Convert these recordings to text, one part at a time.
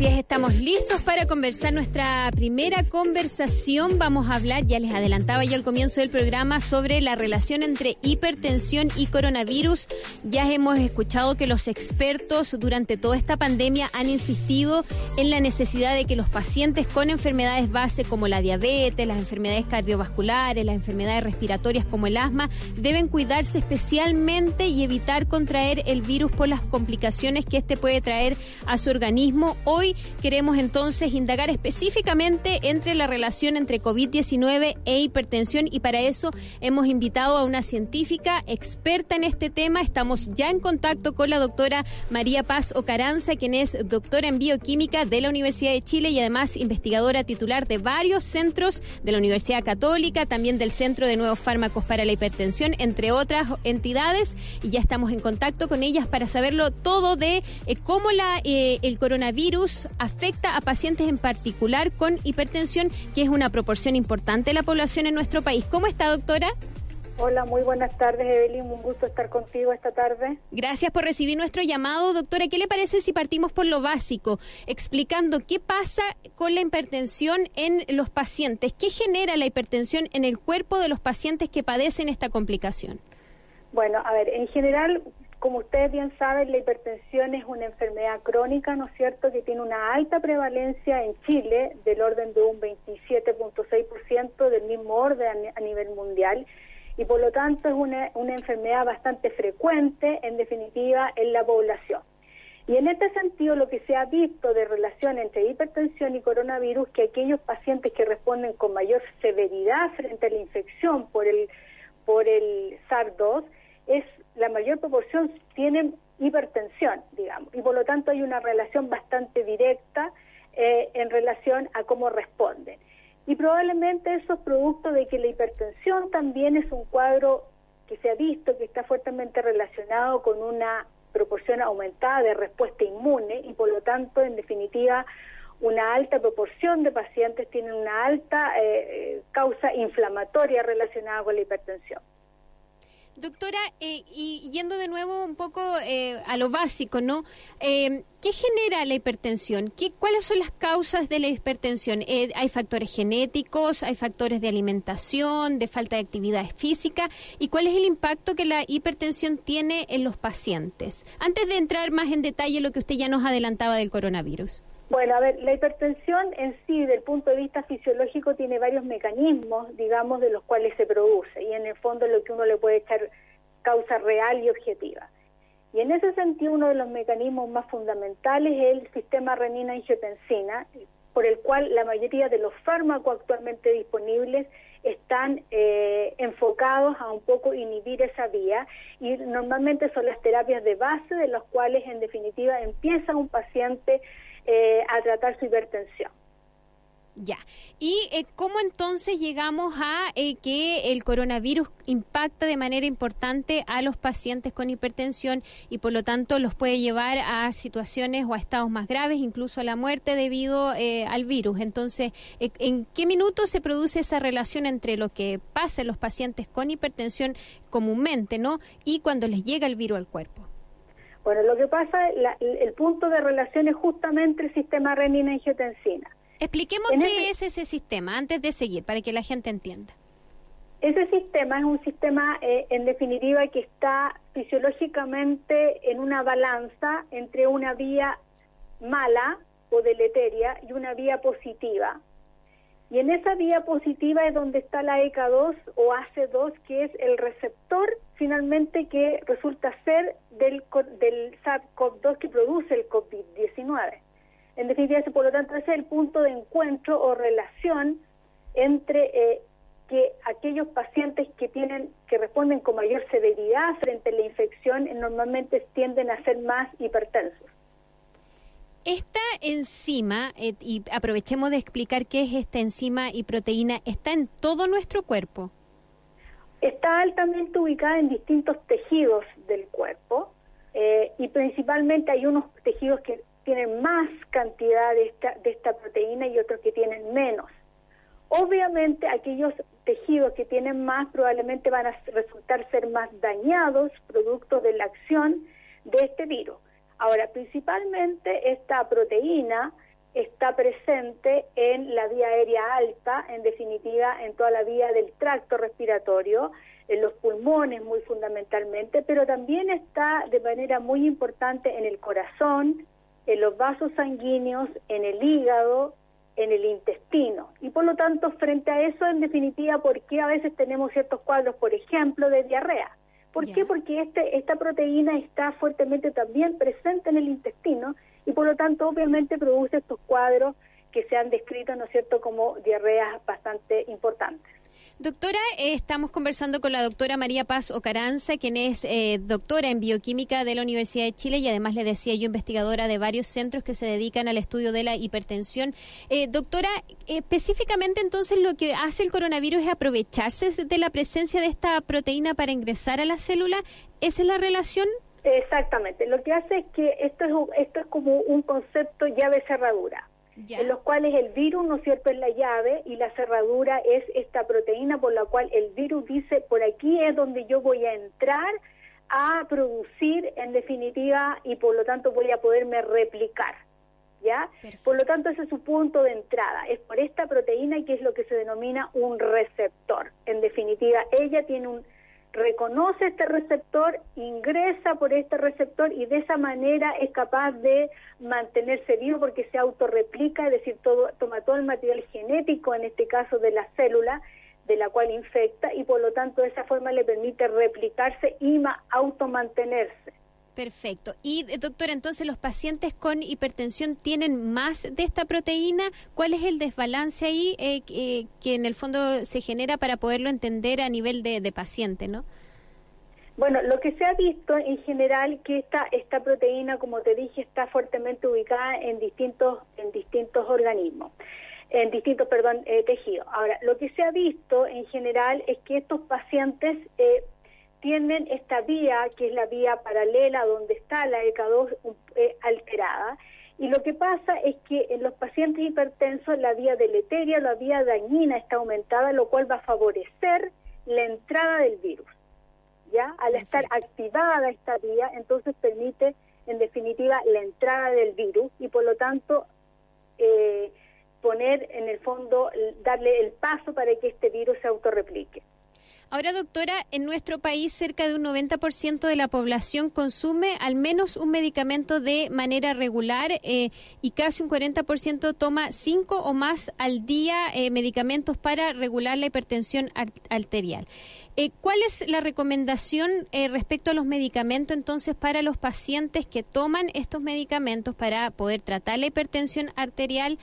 Así es, estamos listos para conversar nuestra primera conversación. Vamos a hablar, ya les adelantaba yo al comienzo del programa, sobre la relación entre hipertensión y coronavirus. Ya hemos escuchado que los expertos durante toda esta pandemia han insistido en la necesidad de que los pacientes con enfermedades base como la diabetes, las enfermedades cardiovasculares, las enfermedades respiratorias como el asma, deben cuidarse especialmente y evitar contraer el virus por las complicaciones que este puede traer a su organismo Hoy queremos entonces indagar específicamente entre la relación entre COVID-19 e hipertensión y para eso hemos invitado a una científica experta en este tema. Estamos ya en contacto con la doctora María Paz Ocaranza, quien es doctora en bioquímica de la Universidad de Chile y además investigadora titular de varios centros de la Universidad Católica, también del Centro de Nuevos Fármacos para la Hipertensión, entre otras entidades. Y ya estamos en contacto con ellas para saberlo todo de eh, cómo eh, el coronavirus afecta a pacientes en particular con hipertensión, que es una proporción importante de la población en nuestro país. ¿Cómo está, doctora? Hola, muy buenas tardes, Evelyn. Un gusto estar contigo esta tarde. Gracias por recibir nuestro llamado, doctora. ¿Qué le parece si partimos por lo básico, explicando qué pasa con la hipertensión en los pacientes? ¿Qué genera la hipertensión en el cuerpo de los pacientes que padecen esta complicación? Bueno, a ver, en general como ustedes bien saben, la hipertensión es una enfermedad crónica, ¿no es cierto?, que tiene una alta prevalencia en Chile, del orden de un 27.6%, del mismo orden a nivel mundial, y por lo tanto es una, una enfermedad bastante frecuente, en definitiva, en la población. Y en este sentido, lo que se ha visto de relación entre hipertensión y coronavirus, que aquellos pacientes que responden con mayor severidad frente a la infección por el, por el SARS-2, es la mayor proporción tienen hipertensión, digamos, y por lo tanto hay una relación bastante directa eh, en relación a cómo responden. Y probablemente eso es producto de que la hipertensión también es un cuadro que se ha visto que está fuertemente relacionado con una proporción aumentada de respuesta inmune y por lo tanto, en definitiva, una alta proporción de pacientes tienen una alta eh, eh, causa inflamatoria relacionada con la hipertensión. Doctora, eh, y yendo de nuevo un poco eh, a lo básico, ¿no? Eh, ¿Qué genera la hipertensión? ¿Qué, ¿Cuáles son las causas de la hipertensión? ¿Hay factores genéticos? ¿Hay factores de alimentación? ¿De falta de actividad física? ¿Y cuál es el impacto que la hipertensión tiene en los pacientes? Antes de entrar más en detalle lo que usted ya nos adelantaba del coronavirus. Bueno, a ver, la hipertensión en sí, del punto de vista fisiológico, tiene varios mecanismos, digamos, de los cuales se produce, y en el fondo lo que uno le puede echar causa real y objetiva. Y en ese sentido, uno de los mecanismos más fundamentales es el sistema renina-angiotensina, por el cual la mayoría de los fármacos actualmente disponibles están eh, enfocados a un poco inhibir esa vía y normalmente son las terapias de base de las cuales en definitiva empieza un paciente eh, a tratar su hipertensión. Ya. ¿Y eh, cómo entonces llegamos a eh, que el coronavirus impacta de manera importante a los pacientes con hipertensión y por lo tanto los puede llevar a situaciones o a estados más graves, incluso a la muerte debido al virus? Entonces, ¿en qué minuto se produce esa relación entre lo que pasa en los pacientes con hipertensión comúnmente, ¿no? Y cuando les llega el virus al cuerpo? Bueno, lo que pasa, el punto de relación es justamente el sistema renina-angiotensina. Expliquemos qué es ese sistema antes de seguir, para que la gente entienda. Ese sistema es un sistema, eh, en definitiva, que está fisiológicamente en una balanza entre una vía mala o deleteria y una vía positiva. Y en esa vía positiva es donde está la ECA2 o AC2, que es el receptor finalmente que resulta ser del, del SARS-CoV-2 que produce el COVID-19. En definitiva, por lo tanto, ese es el punto de encuentro o relación entre eh, que aquellos pacientes que tienen que responden con mayor severidad frente a la infección normalmente tienden a ser más hipertensos. Esta enzima, eh, y aprovechemos de explicar qué es esta enzima y proteína, ¿está en todo nuestro cuerpo? Está altamente ubicada en distintos tejidos del cuerpo eh, y principalmente hay unos tejidos que tienen más cantidad de esta, de esta proteína y otros que tienen menos. Obviamente aquellos tejidos que tienen más probablemente van a resultar ser más dañados producto de la acción de este virus. Ahora, principalmente esta proteína está presente en la vía aérea alta, en definitiva en toda la vía del tracto respiratorio, en los pulmones muy fundamentalmente, pero también está de manera muy importante en el corazón, en los vasos sanguíneos, en el hígado, en el intestino. Y por lo tanto, frente a eso, en definitiva, ¿por qué a veces tenemos ciertos cuadros, por ejemplo, de diarrea? ¿Por qué? Porque este, esta proteína está fuertemente también presente en el intestino y por lo tanto obviamente produce estos cuadros que se han descrito, ¿no es cierto?, como diarreas bastante importantes. Doctora, estamos conversando con la doctora María Paz Ocaranza, quien es eh, doctora en bioquímica de la Universidad de Chile y además le decía yo investigadora de varios centros que se dedican al estudio de la hipertensión. Eh, doctora, específicamente entonces lo que hace el coronavirus es aprovecharse de la presencia de esta proteína para ingresar a la célula. ¿Esa es la relación? Exactamente. Lo que hace es que esto es, esto es como un concepto llave cerradura en los cuales el virus, ¿no es cierto?, es la llave y la cerradura es esta proteína por la cual el virus dice, por aquí es donde yo voy a entrar a producir en definitiva y por lo tanto voy a poderme replicar. ¿Ya? Por lo tanto, ese es su punto de entrada. Es por esta proteína que es lo que se denomina un receptor. En definitiva, ella tiene un reconoce este receptor, ingresa por este receptor y de esa manera es capaz de mantenerse vivo porque se autorreplica, es decir, todo, toma todo el material genético, en este caso de la célula, de la cual infecta y por lo tanto de esa forma le permite replicarse y automantenerse. Perfecto. Y eh, doctora, entonces los pacientes con hipertensión tienen más de esta proteína. ¿Cuál es el desbalance ahí eh, eh, que en el fondo se genera para poderlo entender a nivel de, paciente, no? Bueno, lo que se ha visto en general que esta esta proteína, como te dije, está fuertemente ubicada en distintos en distintos organismos, en distintos, perdón, tejidos. Ahora, lo que se ha visto en general es que estos pacientes tienen esta vía, que es la vía paralela donde está la ECA2 eh, alterada. Y lo que pasa es que en los pacientes hipertensos la vía deleteria, la vía dañina está aumentada, lo cual va a favorecer la entrada del virus. ¿Ya? Al estar activada esta vía, entonces permite, en definitiva, la entrada del virus y por lo tanto eh, poner en el fondo, darle el paso para que este virus se autorreplique. Ahora, doctora, en nuestro país cerca de un 90% de la población consume al menos un medicamento de manera regular eh, y casi un 40% toma cinco o más al día eh, medicamentos para regular la hipertensión arterial. Eh, ¿Cuál es la recomendación respecto a los medicamentos entonces para los pacientes que toman estos medicamentos para poder tratar la hipertensión arterial?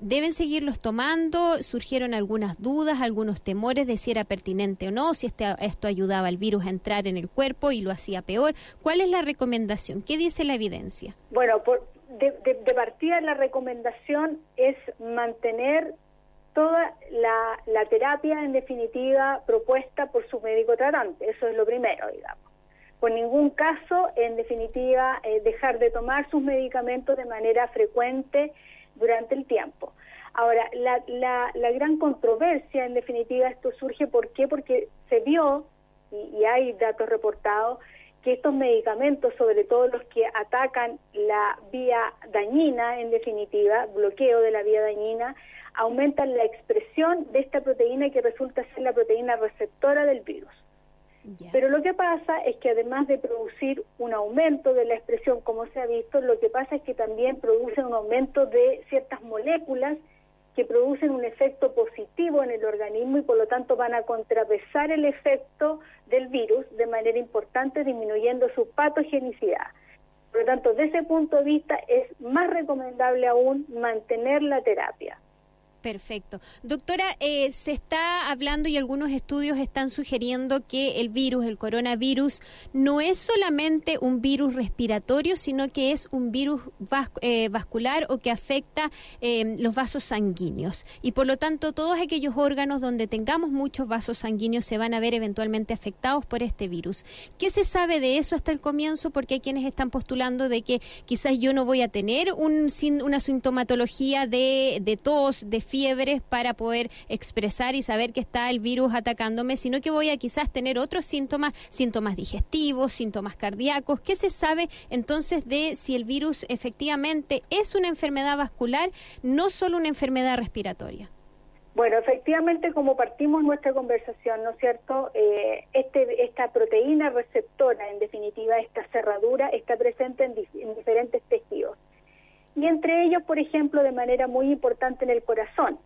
¿Deben seguirlos tomando? ¿Surgieron algunas dudas, algunos temores de si era pertinente o no? Si este, esto ayudaba al virus a entrar en el cuerpo y lo hacía peor. ¿Cuál es la recomendación? ¿Qué dice la evidencia? Bueno, de, partida la recomendación es mantener toda la, terapia en definitiva propuesta por su médico tratante. Eso es lo primero, digamos. Por ningún caso, en definitiva, eh, dejar de tomar sus medicamentos de manera frecuente durante el tiempo. Ahora, la, la, la gran controversia, en definitiva, esto surge, ¿por qué? Porque se vio, y, hay datos reportados, que estos medicamentos, sobre todo los que atacan la vía dañina, en definitiva, bloqueo de la vía dañina, aumentan la expresión de esta proteína que resulta ser la proteína receptora del virus. Pero lo que pasa es que además de producir un aumento de la expresión, como se ha visto, lo que pasa es que también produce un aumento de ciertas moléculas que producen un efecto positivo en el organismo y por lo tanto van a contrapesar el efecto del virus de manera importante disminuyendo su patogenicidad. Por lo tanto, desde ese punto de vista es más recomendable aún mantener la terapia. Perfecto. Doctora, eh, se está hablando y algunos estudios están sugiriendo que el virus, el coronavirus, no es solamente un virus respiratorio, sino que es un virus eh, vascular o que afecta eh, los vasos sanguíneos. Y por lo tanto, todos aquellos órganos donde tengamos muchos vasos sanguíneos se van a ver eventualmente afectados por este virus. ¿Qué se sabe de eso hasta el comienzo? Porque hay quienes están postulando de que quizás yo no voy a tener un, una sintomatología de, de tos, de fiebres para poder expresar y saber que está el virus atacándome, sino que voy a quizás tener otros síntomas, síntomas digestivos, síntomas cardíacos. ¿Qué se sabe entonces de si el virus efectivamente es una enfermedad vascular, no solo una enfermedad respiratoria? Bueno, efectivamente, como partimos nuestra conversación, ¿no es cierto? Eh, este, esta proteína receptora, en definitiva, esta cerradura, está presente en, en, diferentes tejidos. Y entre ellos, por ejemplo, de manera muy importante en el corazón.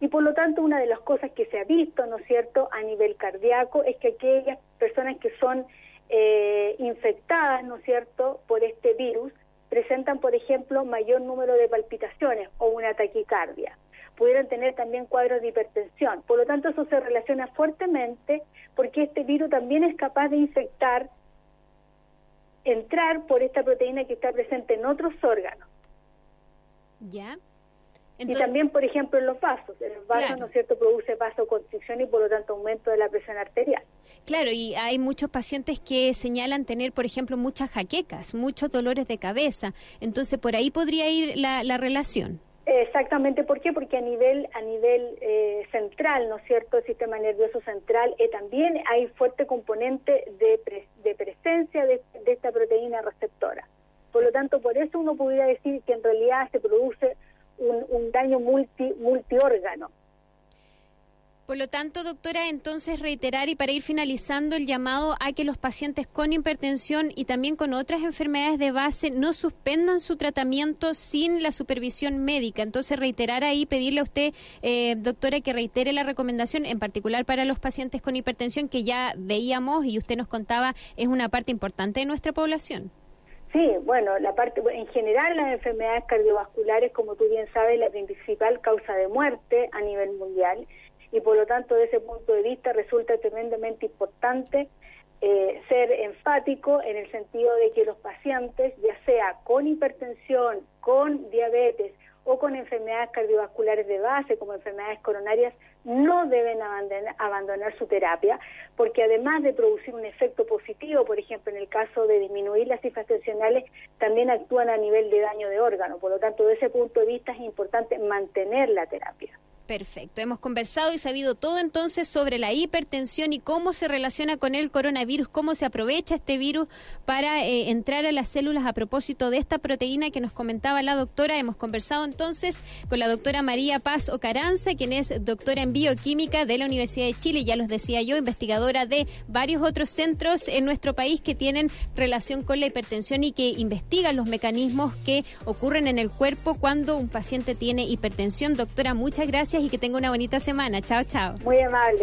Y por lo tanto, una de las cosas que se ha visto, ¿no es cierto?, a nivel cardíaco, es que aquellas personas que son eh, infectadas, ¿no es cierto?, por este virus, presentan, por ejemplo, mayor número de palpitaciones o una taquicardia pudieran tener también cuadros de hipertensión. Por lo tanto, eso se relaciona fuertemente porque este virus también es capaz de infectar, entrar por esta proteína que está presente en otros órganos. Ya. y también, por ejemplo, en los vasos. En los vasos, ¿no es cierto?, produce vasoconstricción y por lo tanto aumento de la presión arterial. Claro, y hay muchos pacientes que señalan tener, por ejemplo, muchas jaquecas, muchos dolores de cabeza. Entonces, por ahí podría ir la, la relación. Exactamente, ¿por qué? Porque a nivel a nivel eh, central, ¿no es cierto?, el sistema nervioso central, eh, también hay fuerte componente de, de presencia de, de, esta proteína receptora. Por lo tanto, por eso uno pudiera decir que en realidad se produce un, daño multi multiórgano. Por lo tanto, doctora, entonces reiterar y para ir finalizando el llamado a que los pacientes con hipertensión y también con otras enfermedades de base no suspendan su tratamiento sin la supervisión médica. Entonces, reiterar ahí, pedirle a usted, eh, doctora, que reitere la recomendación, en particular para los pacientes con hipertensión, que ya veíamos y usted nos contaba es una parte importante de nuestra población. Sí, bueno, la parte en general las enfermedades cardiovasculares, como tú bien sabes, la principal causa de muerte a nivel mundial. Y por lo tanto desde ese punto de vista resulta tremendamente importante eh, ser enfático en el sentido de que los pacientes, ya sea con hipertensión, con diabetes o con enfermedades cardiovasculares de base, como enfermedades coronarias, no deben abandonar, su terapia, porque además de producir un efecto positivo, por ejemplo, en el caso de disminuir las cifras tensionales, también actúan a nivel de daño de órgano. Por lo tanto, desde ese punto de vista es importante mantener la terapia. Perfecto. Hemos conversado y sabido todo entonces sobre la hipertensión y cómo se relaciona con el coronavirus, cómo se aprovecha este virus para eh, entrar a las células a propósito de esta proteína que nos comentaba la doctora. Hemos conversado entonces con la doctora María Paz Ocaranza, quien es doctora en bioquímica de la Universidad de Chile, ya los decía yo, investigadora de varios otros centros en nuestro país que tienen relación con la hipertensión y que investigan los mecanismos que ocurren en el cuerpo cuando un paciente tiene hipertensión. Doctora, muchas y que tenga una bonita semana. Chao, chao. Muy amable.